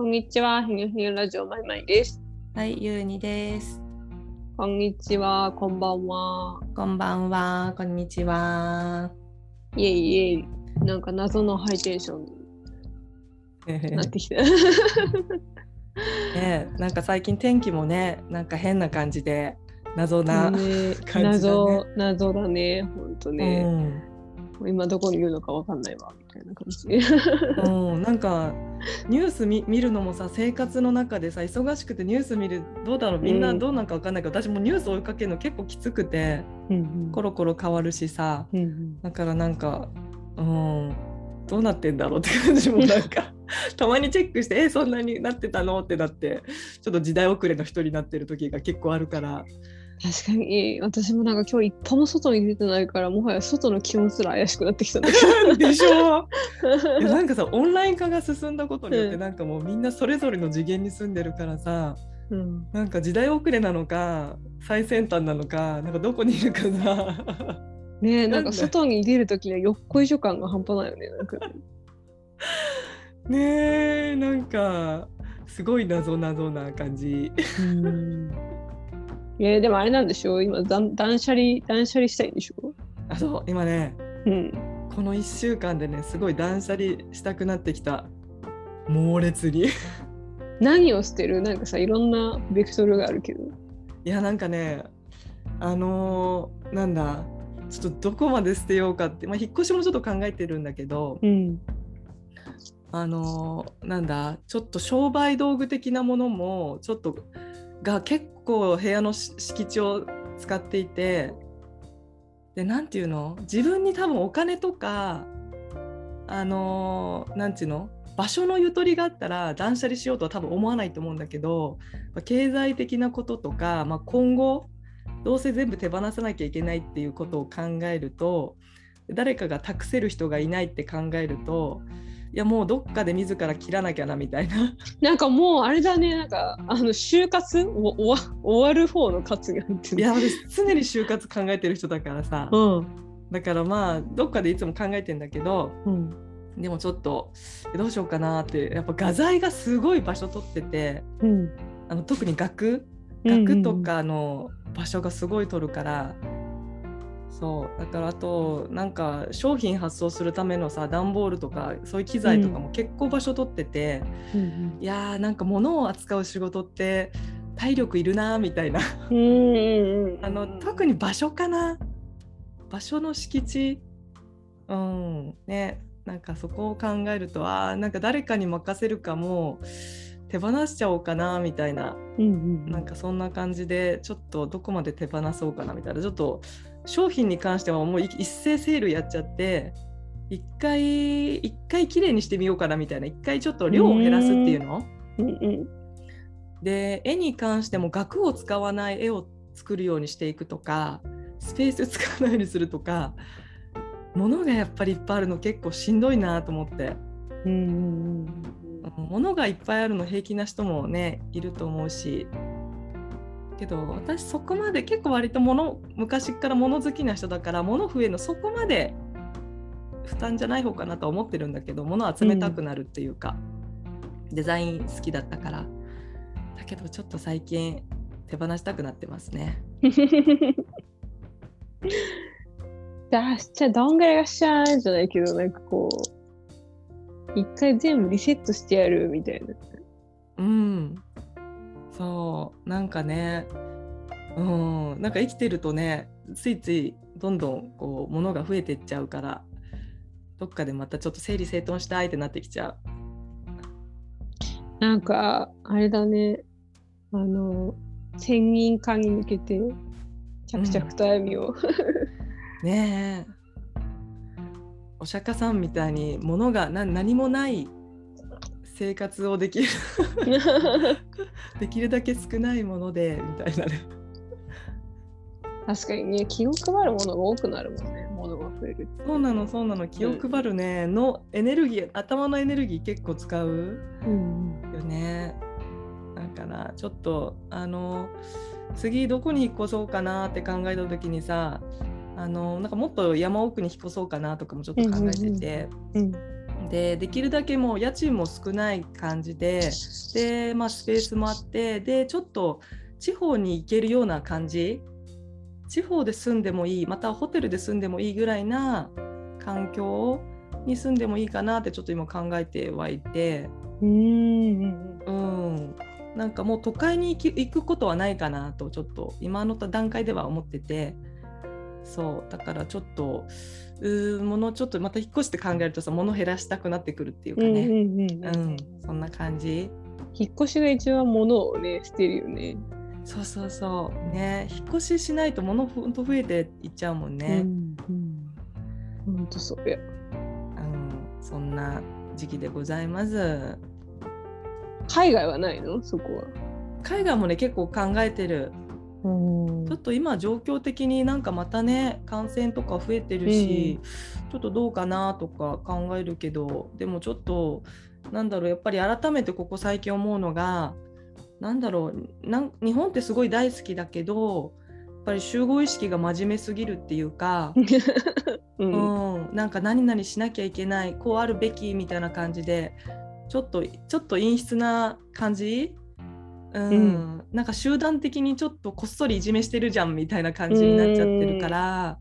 こんにちは、ひげひげラジオまいまいです。はい、ゆうにです。こんにちは、こんばんは。こんばんは、こんにちは。イエイイエイ。なんか謎のハイテンションになってきた。ね、なんか最近天気もね、なんか変な感じで謎な、ね感じだね謎、謎だね、ほんとうね。ん、今どこにいるのかわかんないわ、みたいな感じ。うん、なんかニュース見見るのもさ、生活の中でさ、忙しくてニュース見るどうだろう、みんなどうなんかわかんないけど、私もニュース追いかけるの結構きつくて、うん。コロコロ変わるしさ、うんうん。だからなんか、うん、どうなってんだろうって感じもなんか たまにチェックしてえそんなになってたの？ってなってちょっと時代遅れの人になってる時が結構あるから確かに。私もなんか今日一歩も外に出てないからもはや外の気温すら怪しくなってきたんだけでしょ いやどなんかさオンライン化が進んだことによってうん。なんかもうみんなそれぞれの次元に住んでるからさうん。なんか時代遅れなのか最先端なのかなんかどこにいるかさ。ねえなんか外に出るときにはよっこいしょ感が半端ないよねなんか。ねえなんかすごい謎謎な感じ。いやでもあれなんでしょ今断断捨離断捨離したいんでしょあそう今ねうん。この1週間でねすごい断捨離したくなってきた。猛烈に。い 何を捨てる？なんかさいろんなベクトルがあるけど。やなんかねあのーなんだちょっとどこまで捨てようかって、まあ、引っ越しもちょっと考えてるんだけどうん。あのーなんだちょっと商売道具的なものもちょっとが結構部屋の敷地を使っていてでなんていうの？自分に多分お金とかあのーなんていうの？場所のゆとりがあったら断捨離しようとは多分思わないと思うんだけど経済的なこととか、まあ、今後どうせ全部手放さなきゃいけないっていうことを考えると誰かが託せる人がいないって考えるといやもうどっかで自ら切らなきゃなみたいな。なんかもうあれだね。なんかあの就活？お終わ終わる方の活が入ってるいや私常に就活考えてる人だからさ。うん。だからまあどっかでいつも考えてんだけどうんでもちょっとえどうしようかなってやっぱ画材がすごい場所取っててうん。あの特に額うんうん額とかの場所がすごい取るから、そう。だからあとなんか商品発送するためのさ段ボールとかそういう機材とかも結構場所取ってて、うんいやーなんか物を扱う仕事って体力いるなーみたいな。あの特に場所かな。場所の敷地。うん。ねなんかそこを考えるとあーなんか誰かに任せるかも手放しちゃおうかなみたいな。うんうん。なんかそんな感じでちょっとどこまで手放そうかなみたいな。ちょっと商品に関してはもうい一斉セールやっちゃって一回一回きれいにしてみようかなみたいな一回ちょっと量を減らすっていうの？うん。うんで絵に関しても額を使わない絵を作るようにしていくとかスペース使わないようにするとか物がやっぱりいっぱいあるの結構しんどいなと思って。うん。物がいっぱいあるの平気な人もねいると思うしけど私そこまで結構割と物昔から物好きな人だから物増えるのそこまで負担じゃない方かなとは思ってるんだけど物集めたくなるっていうか、デザイン好きだったから。だけどちょっと最近手放したくなってますね。出しちゃどんぐらいがしちゃうんじゃないけどなんかこう一回全部リセットしてやるみたいな。うんそうなんかねうんなんか生きてるとねついついどんどんこう物が増えていっちゃうからどっかでまたちょっと整理整頓したいってなってきちゃなんかあれだねあの先人化に向けて着々と歩みを、うねえ。お釈迦さんみたいに物がな何もない生活をできる。できるだけ少ないものでみたいなね。確かにね気を配るものが多くなるもんね。物が増えるそうなのそうなの。気を配るね、のエネルギー頭のエネルギー結構使ううん。よね。だからちょっとあの次どこに引っ越そうかなって考えた時にさあのなんかもっと山奥に引っ越そうかなとかもちょっと考えてて、うんでできるだけもう家賃も少ない感じでで、まあ、スペースもあってでちょっと地方に行けるような感じ。地方で住んでもいいまたホテルで住んでもいいぐらいな環境に住んでもいいかなってちょっと今考えてはいて。うんうんなんかもう都会に行くことはないかなとちょっと今の段階では思っててそうだからちょっとうー物ちょっとまた引っ越して考えるとさ物減らしたくなってくるっていうかね、うんうんうんうん、そんな感じ引っ越しが一番物をね捨てるよね。そうそうそうね引っ越ししないと物ほんと増えていっちゃうもんね、うんうん。ほんとそうや。うんそんな時期でございます海外はないの？そこは。海外もね結構考えてるうん。ちょっと今状況的になんかまたね感染とか増えてるし、ちょっとどうかなとか考えるけどでもちょっとなんだろうやっぱり改めてここ最近思うのがなんだろうなん日本ってすごい大好きだけどやっぱり集合意識が真面目すぎるっていうか、う うんん、なんか何々しなきゃいけないこうあるべきみたいな感じでちょっとちょっと陰湿な感じうん、うん。なんか集団的にちょっとこっそりいじめしてるじゃんみたいな感じになっちゃってるから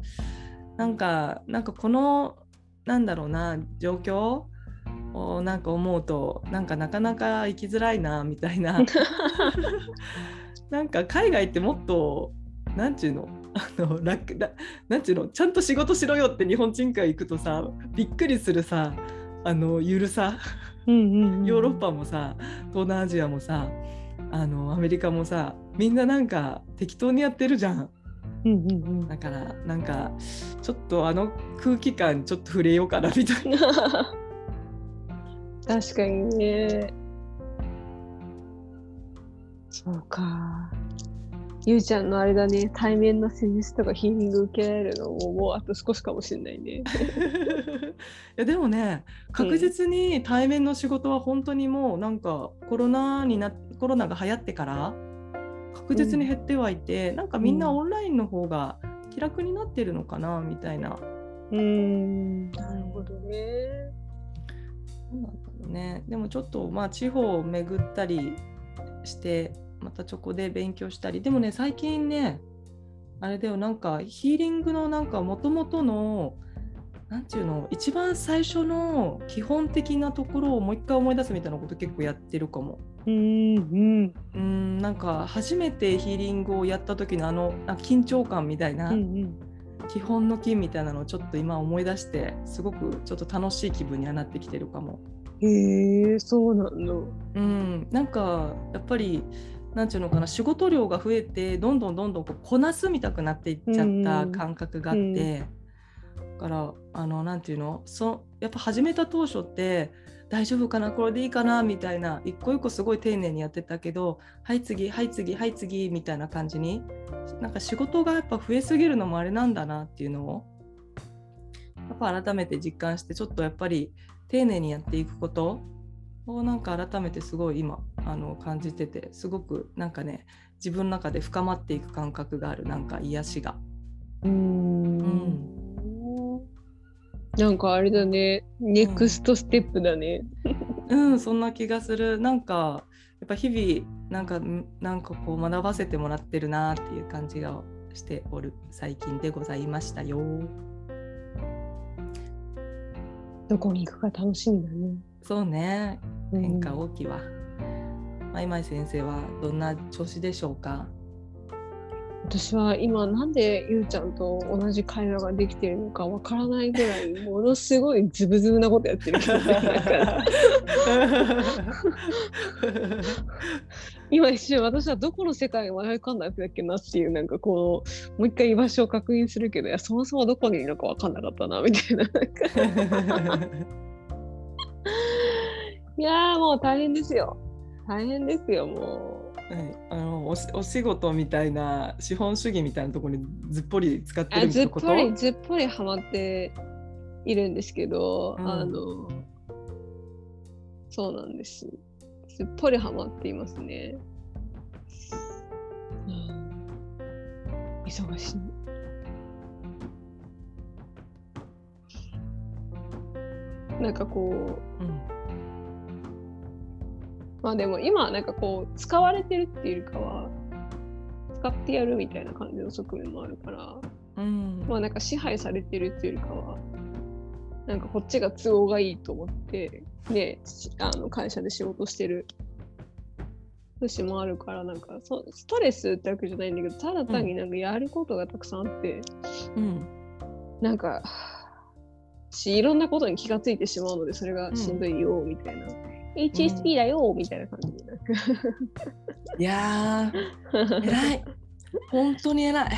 なんかなんかこのなんだろうな状況をなんか思うとなんかなかなか生きづらいなみたいな。なんか海外ってもっとなんちゅうの？あの楽だなんちゅうの？ちゃんと仕事しろよって日本人会行くとさびっくりするさあのゆるさ。うんうん。ヨーロッパもさ東南アジアもさあのアメリカもさみんななんか適当にやってるじゃんうんうんうんだからなんかちょっとあの空気感ちょっと触れようかなみたいな 確かにね。そうか。ゆうちゃんのあれだね、対面の施術とかヒーリング受けられるのももうあと少しかもしれないね。いやでもね確実に対面の仕事は本当にもうなんかコロナになコロナが流行ってから確実に減ってはいて、なんかみんなオンラインの方が気楽になってるのかなみたいな。うーん、なるほどね。そうなんだろうね。でもちょっとまあ地方を巡ったりしてまたそこで勉強したりでもね最近ねあれだよなんかヒーリングのなんかもともとのなんていうの一番最初の基本的なところをもう一回思い出すみたいなこと結構やってるかも。うんうんうんなんか初めてヒーリングをやった時のあのあ緊張感みたいな、うんうん。基本の金みたいなのをちょっと今思い出してすごくちょっと楽しい気分にはなってきてるかも。へえ、そうなんだ。うん、なんかやっぱりなんていうのかな仕事量が増えてどんどんどんどんこうこなすみたくなっていっちゃった感覚があって、だからあのなんていうのそやっぱ始めた当初って大丈夫かな？これでいいかな？みたいな一個一個すごい丁寧にやってたけどはい次はい次はい次みたいな感じになんか仕事がやっぱ増えすぎるのもあれなんだなっていうのをやっぱ改めて実感してちょっとやっぱり丁寧にやっていくことをなんか改めてすごい今あの感じててすごくなんかね自分の中で深まっていく感覚があるなんか癒しが。うん。なんかあれだね、ネクストステップだね。うん、そんな気がする。なんか、やっぱ日々、なんか、んなんかこう学ばせてもらってるなっていう感じがしておる最近でございましたよ。どこに行くか楽しみだね。そうね、変化を。大きいわ。まいまい先生はどんな調子でしょうか？私は今なんでゆうちゃんと同じ会話ができてるのかわからないぐらいものすごいズブズブなことやってる今一瞬私はどこの世界に迷い込んだんだっけなっていうなんかこうもう一回居場所を確認するけどいやそもそもどこにいるのかわかんなかったなみたいな。いやーもう大変ですよ。大変ですよもはいあのおしお仕事みたいな資本主義みたいなところにずっぽり使ってるってこと？ぽりずっぽりハマっているんですけど、うん。あのそうなんです。すっぽりハマっていますね、うん、忙しい。なんかこううんまあでも今はなんかこう使われてるっていうよりかは使ってやるみたいな感じの側面もあるからうん。まあなんか支配されてるっていうよりかはなんかこっちが都合がいいと思ってねしあの会社で仕事してる節もあるからなんかそストレスってわけじゃないんだけどただ単になんかやることがたくさんあって、うん。なんかしいろんなことに気がついてしまうのでそれがしんどいよみたいな、HSP だよみたいな感じで。いやー偉い。本当に偉い。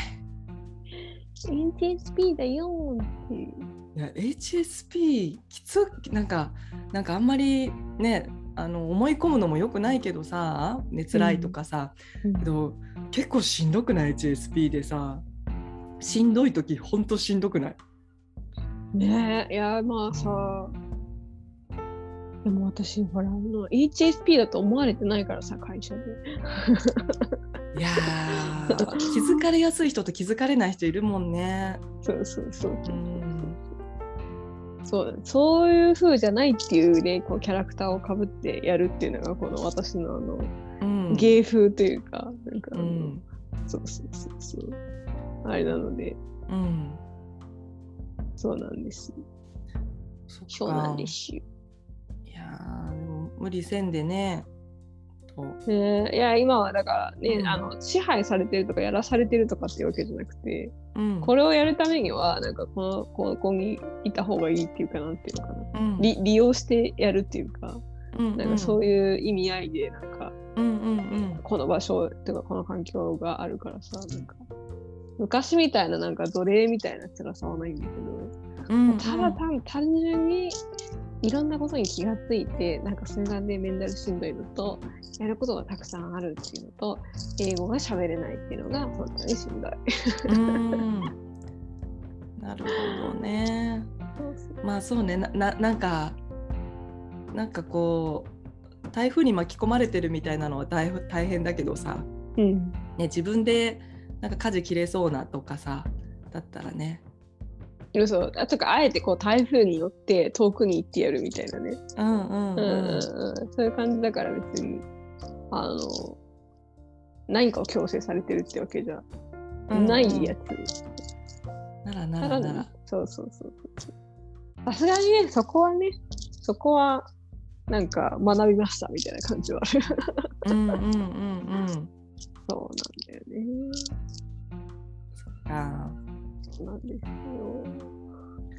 HSP だよっていう。いや HSP きつなんかなんかあんまりねあの思い込むのもよくないけどさ寝つらいとかさ、けど結構しんどくない？HSP でさ。しんどい時ほんとしんどくない？ねえいやまあさでも私ほらあの HSP だと思われてないからさ会社で。いやー 気づかれやすい人と気づかれない人いるもんね。そうそうそう。うん。そうそういう風じゃないっていうねこうキャラクターをかぶってやるっていうのがこの私のあのうん。芸風というかなんかうん。そうそうそうそう。あれなので。うん。そうなんです。そうなんかですよ無理せんでね。と。ねえいや今はだからね、うん。あの支配されてるとかやらされてるとかっていうわけじゃなくてうん。これをやるためにはなんかこのここにいた方がいいっていうかな。んていうのかなうん。利利用してやるっていうかうんなんかそういう意味合いでなんかうんうんうん。この場所とかこの環境があるからさなんか。昔みたいななんか奴隷みたいな辛さはないんだけど、うん。ただ単単純にいろんなことに気がついてなんかそれがねメンタルしんどいのとやることがたくさんあるっていうのと英語が喋れないっていうのが本当にしんどい。うん。なるほどね。まあそうね。なななんかなんかこう台風に巻き込まれてるみたいなのは大大変だけどさ、うん。ね、自分でなんか舵切れそうなとかさだったらねそうあとかあえてこう台風に乗って遠くに行ってやるみたいなね、うんうんうんうんうん、そういう感じだから別にあの何かを強制されてるってわけじゃうんないやつ。ならなただらならそうそうそうそう。さすがにね、そこはね、そこはなんか学びましたみたいな感じはある。うんうんうんうん そうなんだよね。あそうなんですよ。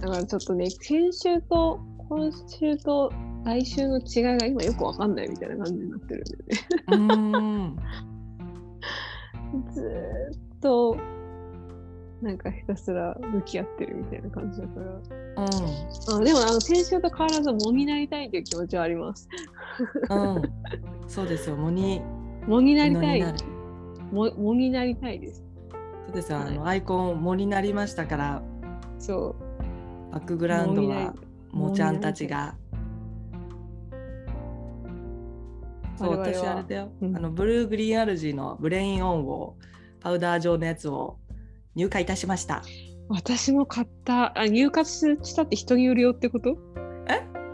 だからちょっとね、先週と今週と来週の違いが今よくわかんないみたいな感じになってるんだよね。ーうん ずーっとなんかひたすら向き合ってるみたいな感じだから。あでもあの先週と変わらず藻になりたいという気持ちはあります。うんうんそうですよ 藻に藻になりたい藻になりたいです。そうですあのアイコン藻になりましたからそバックグラウンドは藻もちゃんたちが。そう私あれだよ、うんあのブルーグリーンアルジーのブレインオンをパウダー状のやつを入荷いたしました。う。私も買った。あ入荷したって人によるよってこと？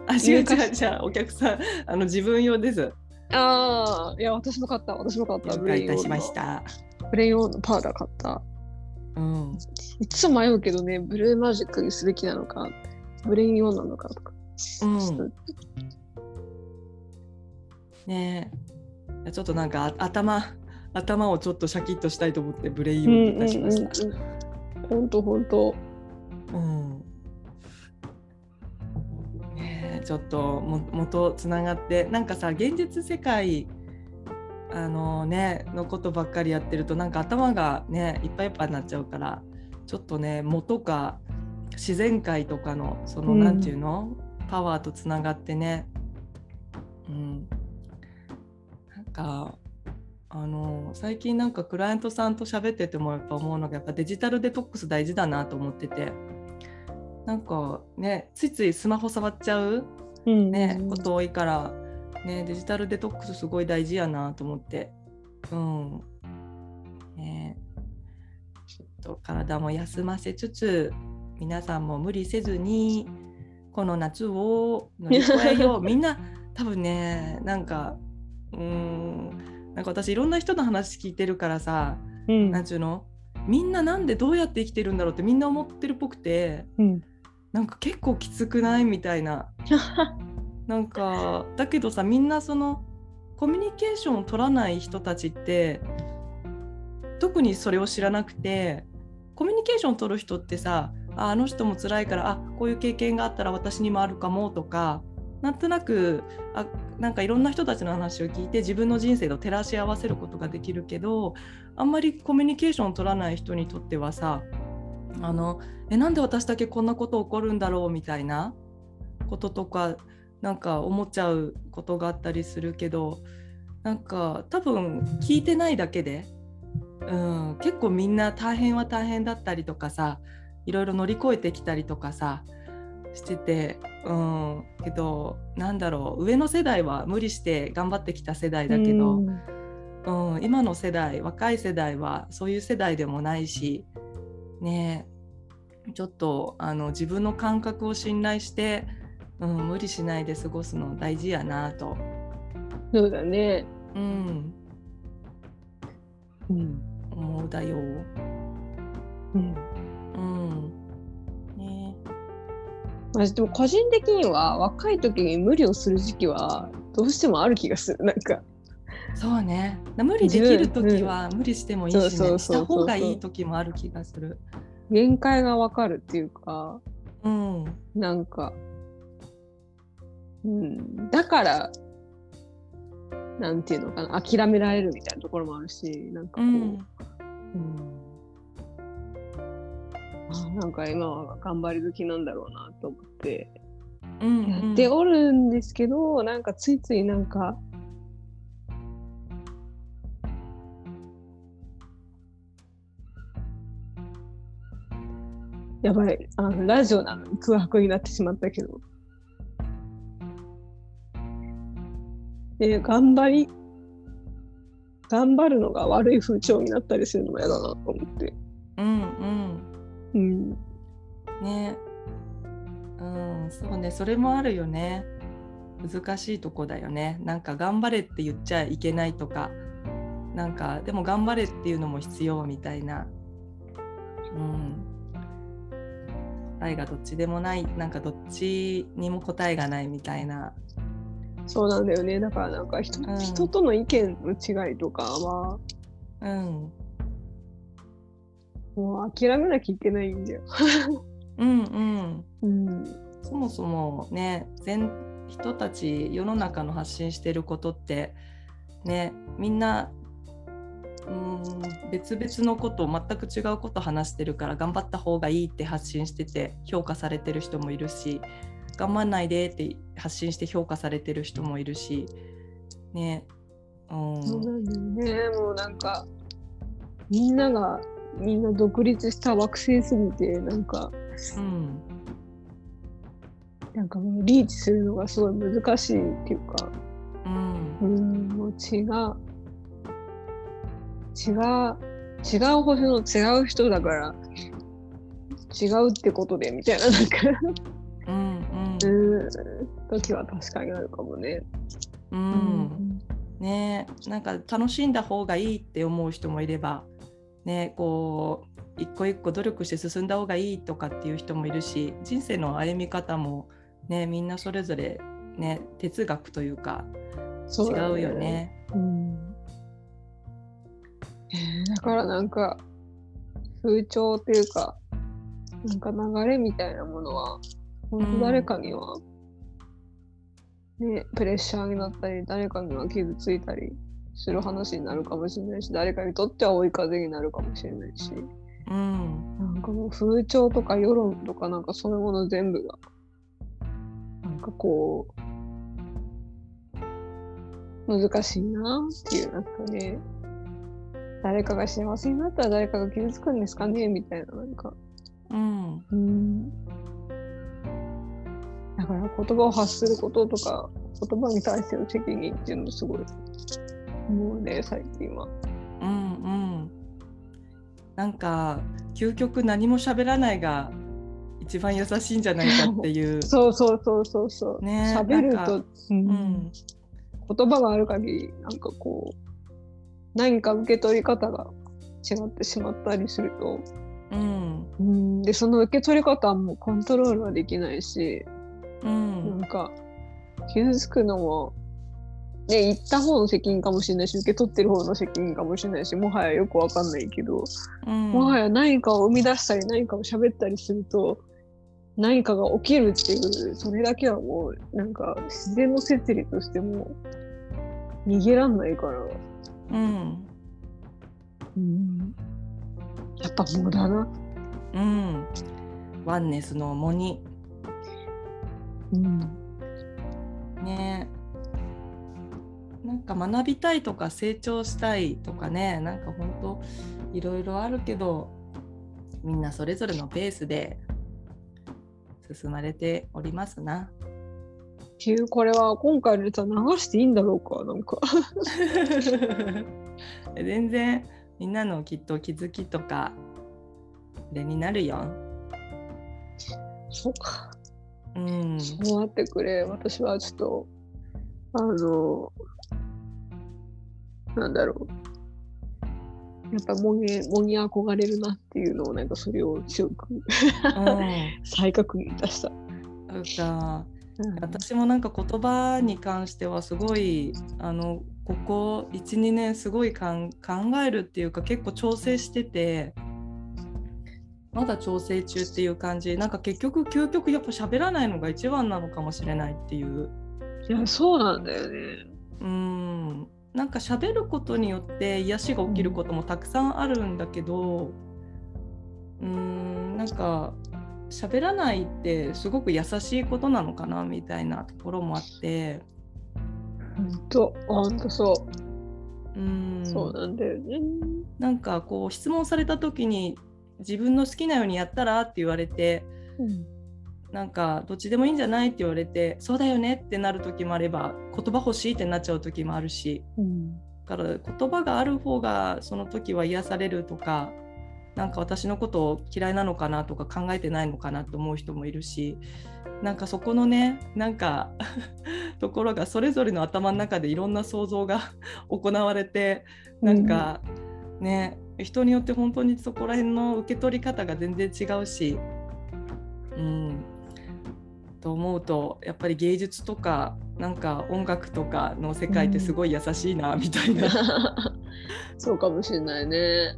あ違う違う違うお客さんあの自分用です。ああ、いや、私も買った。私も買った。入荷いたしまし。た。ブレインオンのパウダー買った。うん、いつも迷うけどね、ブルーマジックにすべきなのか、ブレインオンなのかとか。うんねえちょっとなんかあ頭頭をちょっとシャキッとしたいと思ってブレインオンにいたしました。ほんとほんと。うんねえちょっとも元つながってなんかさ現実世界あのねのことばっかりやってるとなんか頭がねいっぱいいっぱいになっちゃうからちょっとね元か自然界とかのその、うん。なんていうの？パワーとつながってね。うん。なんかあの最近なんかクライアントさんと喋っててもやっぱ思うのがやっぱデジタルデトックス大事だなと思ってて。なんかねついついスマホ触っちゃう、うん。ねこと多いから、ね、デジタルデトックスすごい大事やなと思って。うん。ね。ちょっと体も休ませつつ皆さんも無理せずにこの夏を乗り越えよう。みんな多分ねなんかうーんなんか私いろんな人の話聞いてるからさ、うん。なんちゅうの？みんななんでどうやって生きてるんだろうってみんな思ってるっぽくてうん。なんか結構きつくない？みたいな なんかだけどさみんなそのコミュニケーションを取らない人たちって特にそれを知らなくてコミュニケーションを取る人ってさあの人も辛いからあこういう経験があったら私にもあるかもとかなんとなくあなんかいろんな人たちの話を聞いて自分の人生と照らし合わせることができるけどあんまりコミュニケーションを取らない人にとってはさあのえなんで私だけこんなこと起こるんだろうみたいなこととかなんか思っちゃうことがあったりするけどなんか多分聞いてないだけで、うん、結構みんな大変は大変だったりとかさいろいろ乗り越えてきたりとかさしてて、うん、けどなんだろう上の世代は無理して頑張ってきた世代だけど、うん、今の世代若い世代はそういう世代でもないしねえちょっとあの自分の感覚を信頼して、うん、無理しないで過ごすの大事やなと、そうだね。うん、うん。思うだよ。うん。うんねまあ、でも個人的には若い時に無理をする時期はどうしてもある気がする。なんか。そうね無理できる時は無理してもいいしねした方がいい時もある気がする。限界がわかるっていうか、うんなんか、うん、だから、なんていうのかな、諦められるみたいなところもあるし、なんかこう、うん。うん。あなんか今は頑張り時なんだろうなと思ってうん。やっておるんですけど、なんかついついなんか、やばいあのラジオなのに空白になってしまったけど。で頑張り頑張るのが悪い風潮になったりするのも嫌だなと思って。うんうん。うん、ね。うんそうね。それもあるよね。難しいとこだよね。なんか頑張れって言っちゃいけないとか。なんかでも頑張れっていうのも必要みたいな。うん。答えがどっちでもない。なんかどっちにも答えがないみたいなそうなんだよね。だからなんか人,、うん人との意見の違いとかはうんもう諦めなきゃいけないんだよ。うんうんうん、そもそもね全人たち世の中の発信してることってねみんなうん別々のことを全く違うこと話してるから頑張った方がいいって発信してて評価されてる人もいるし頑張んないでって発信して評価されてる人もいるしねうん。そうなんだよね。もうなんかみんながみんな独立した惑星すぎてなんかうん。なんかもうリーチするのがすごい難しいっていうか、うん。うん、もう違う違う違う星の違う人だから違うってことでみたいななんかうん。うんうん時は確かにあるかもね。うん。ね。なんか楽しんだ方がいいって思う人もいればねこう一個一個努力して進んだ方がいいとかっていう人もいるし人生の歩み方もねみんなそれぞれね哲学というか違そうよね。うん。えーだからなんか風潮っていうかなんか流れみたいなものは本当誰かには、ねプレッシャーになったり誰かには傷ついたりする話になるかもしれないし誰かにとっては追い風になるかもしれないしうん。なんかもう風潮とか世論とかなんかそういうもの全部がなんかこう難しいなっていうなんかね。誰かが幸せになったら誰かが傷つくんですかねみたいななんか。うん。うん。だから言葉を発することとか言葉に対しての責任っていうのをすごい思うね最近は。うんうんなんか究極何も喋らないが一番優しいんじゃないかっていう。そうそうそうそうそう。ね喋ると、うんうん言葉がある限り、なんかこう、何か受け取り方が違ってしまったりすると、うんうん、で、その受け取り方はもうコントロールはできないし、うん。なんか、傷つくのも、ね、言った方の責任かもしれないし、受け取ってる方の責任かもしれないし、もはやよくわかんないけど、うん。もはや何かを生み出したり、何かを喋ったりすると、何かが起きるっていう、それだけはもう、なんか、自然の摂理としても、逃げらんないから、うん。うん、やっぱ無駄な。うん。ワンネスの重荷うん、ねなんか学びたいとか成長したいとかねなんか本当いろいろあるけどみんなそれぞれのペースで進まれておりますな。っていう、これは今回のやつは流していいんだろうか、なんか。全然みんなのきっと気づきとかあれになるよ。そうか。うん、そうなってくれ。私はちょっと、あの、なんだろう。やっぱもに、もに憧れるなっていうのを、なんかそれを強くうん、再確認いたした。なんかうん私もなんか言葉に関してはすごいあのここ12年すごいかん考えるっていうか結構調整しててまだ調整中っていう感じ。なんか結局究極やっぱ喋らないのが一番なのかもしれないっていう。いや、そうなんだよね。うん。なんか喋ることによって癒しが起きることもたくさんあるんだけどうん。なんか喋らないってすごく優しいことなのかなみたいなところもあって。ほんと、ほんとそう。ん。う。そうなんだよね。なんかこう質問された時に自分の好きなようにやったらって言われてうんなんかどっちでもいいんじゃないって言われてそうだよねってなる時もあれば言葉欲しいってなっちゃう時もあるしうんだから言葉がある方がその時は癒されるとかなんか私のことを嫌いなのかなとか考えてないのかなと思う人もいるしなんかそこのねなんか ところがそれぞれの頭の中でいろんな想像が 行われてなんかね、人によって本当にそこら辺の受け取り方が全然違うし、うん、と思うとやっぱり芸術とかなんか音楽とかの世界ってすごい優しいなみたいな。そうかもしれないね。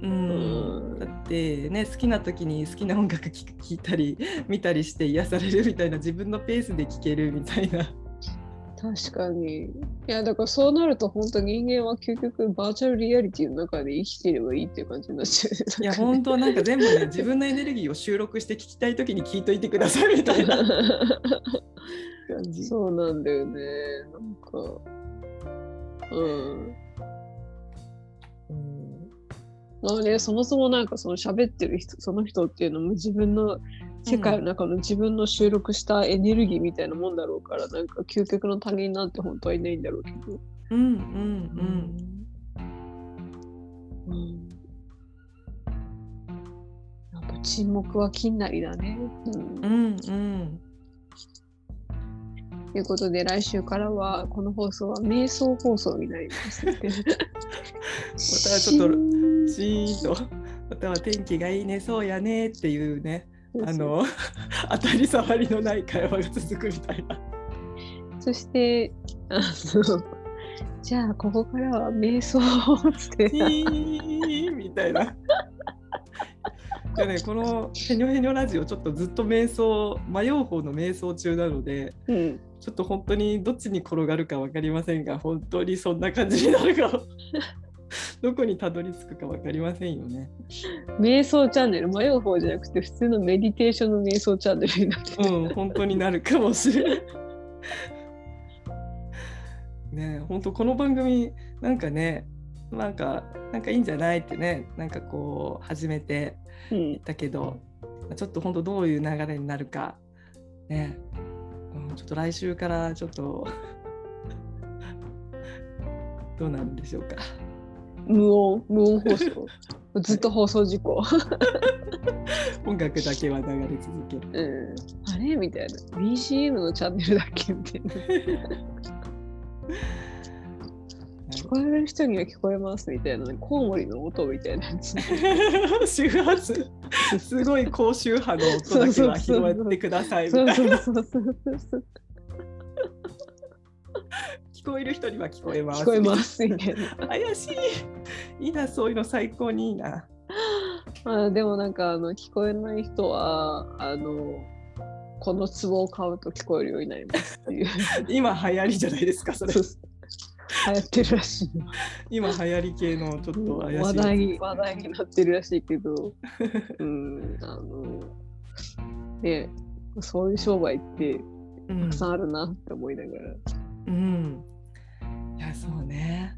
うんうんだってね好きな時に好きな音楽聴聴いたり見たりして癒されるみたいな自分のペースで聴けるみたいな。確かに。いや、だからそうなると本当人間は究極バーチャルリアリティの中で生きてればいいっていう感じになっちゃう。いや本当なんか全部ね自分のエネルギーを収録して聞きたい時に聞いといてくださいみたいな 感じ。そうなんだよね。なんか。うん。まあね、そもそもなんかその喋ってる人、その人っていうのも自分の世界の中の自分の収録したエネルギーみたいなもんだろうから、なんか究極の他人なんて本当はいないんだろうけど。うん。うん。うん。やっぱ沈黙は金なりだね。うん。うん。うんうんということで来週からはこの放送は瞑想放送になります。また またちょっとシーンと。または天気がいいね。そうやね。っていうねあの 当たり障りのない会話が続くみたいな。そしてあのじゃあここからは瞑想をしてピーみたいな。でね、このヘニョヘニョラジオちょっとずっと瞑想迷う方の瞑想中なのでうん、ちょっと本当にどっちに転がるか分かりませんが本当にそんな感じになるか どこにたどり着くか分かりませんよね。瞑想チャンネル迷う方じゃなくて普通のメディテーションの瞑想チャンネルになっ。うん本当になるかもしれない。ねえ本当この番組なんかねなんかなんかいいんじゃないってねなんかこう始めてうんだけどちょっと本当どういう流れになるかね、うん、ちょっと来週からちょっとどうなるんでしょうか。無音無音放送。ずっと放送事故。音楽だけは流れ続ける。うん、あれ？みたいな。BGM のチャンネルだっけ？みたいな。聞こえる人には聞こえますみたいな、コウモリの音みたいなやつ。周波数すごい高周波の音だけは拾ってくださいみたいな。こえる人には聞こえます。聞こえます。怪しい。いいな、そういうの最高にいいな。まあ、でもなんかあの聞こえない人はあのこの壺を買うと聞こえるようになりますっていう 今流行りじゃないですか、それ。流行ってるらしい今流行り系のちょっと怪しい。話題に話題になってるらしいけど うんあのねそういう商売ってたくさんあるなって思いながら、うん。うん。いや、そうね。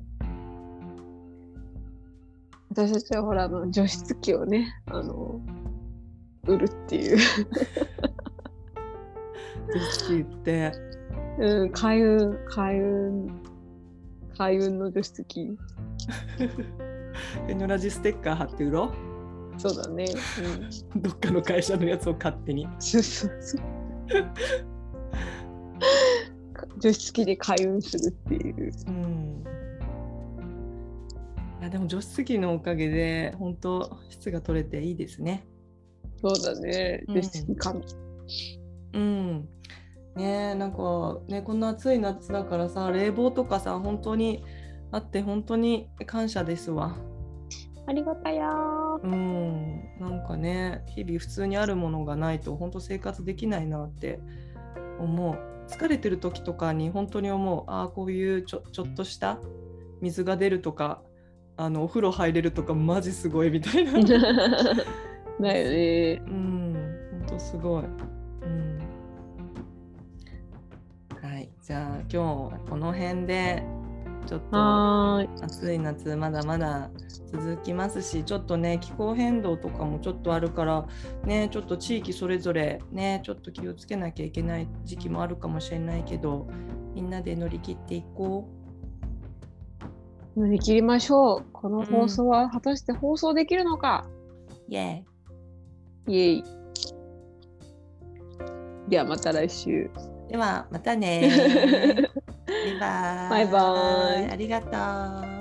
私たちはほらあの除湿機をねあの売るっていう、言って。うん、開運開運開運の除湿機フェノラジステッカー貼って売ろそうだね、うんう。どっかの会社のやつを勝手に。そうそうそう。除湿機で開運するっていう。うん。いやでも除湿機のおかげで本当質が取れていいですね。そうだね。うん除湿機神。うん。ねえなんかねこんな暑い夏だからさ冷房とかさ本当にあって本当に感謝ですわ。ありがたやうん。なんかね日々普通にあるものがないと本当生活できないなって思う。疲れてる時とかに本当に思うああこういうちょちょっとした水が出るとかあのお風呂入れるとかマジすごいみたいな。だよね。うん、本当すごい。うん。はい、じゃあ今日はこの辺でちょっと。暑い夏まだまだ続きますし、ちょっとね気候変動とかもちょっとあるからね、ちょっと地域それぞれねちょっと気をつけなきゃいけない時期もあるかもしれないけど、みんなで乗り切っていこ乗り切りましょう。この放送は果たして放送できるのか、う。イエイエイ。ではまた来週。ではまたね。バイバイ。バイバイありがとう。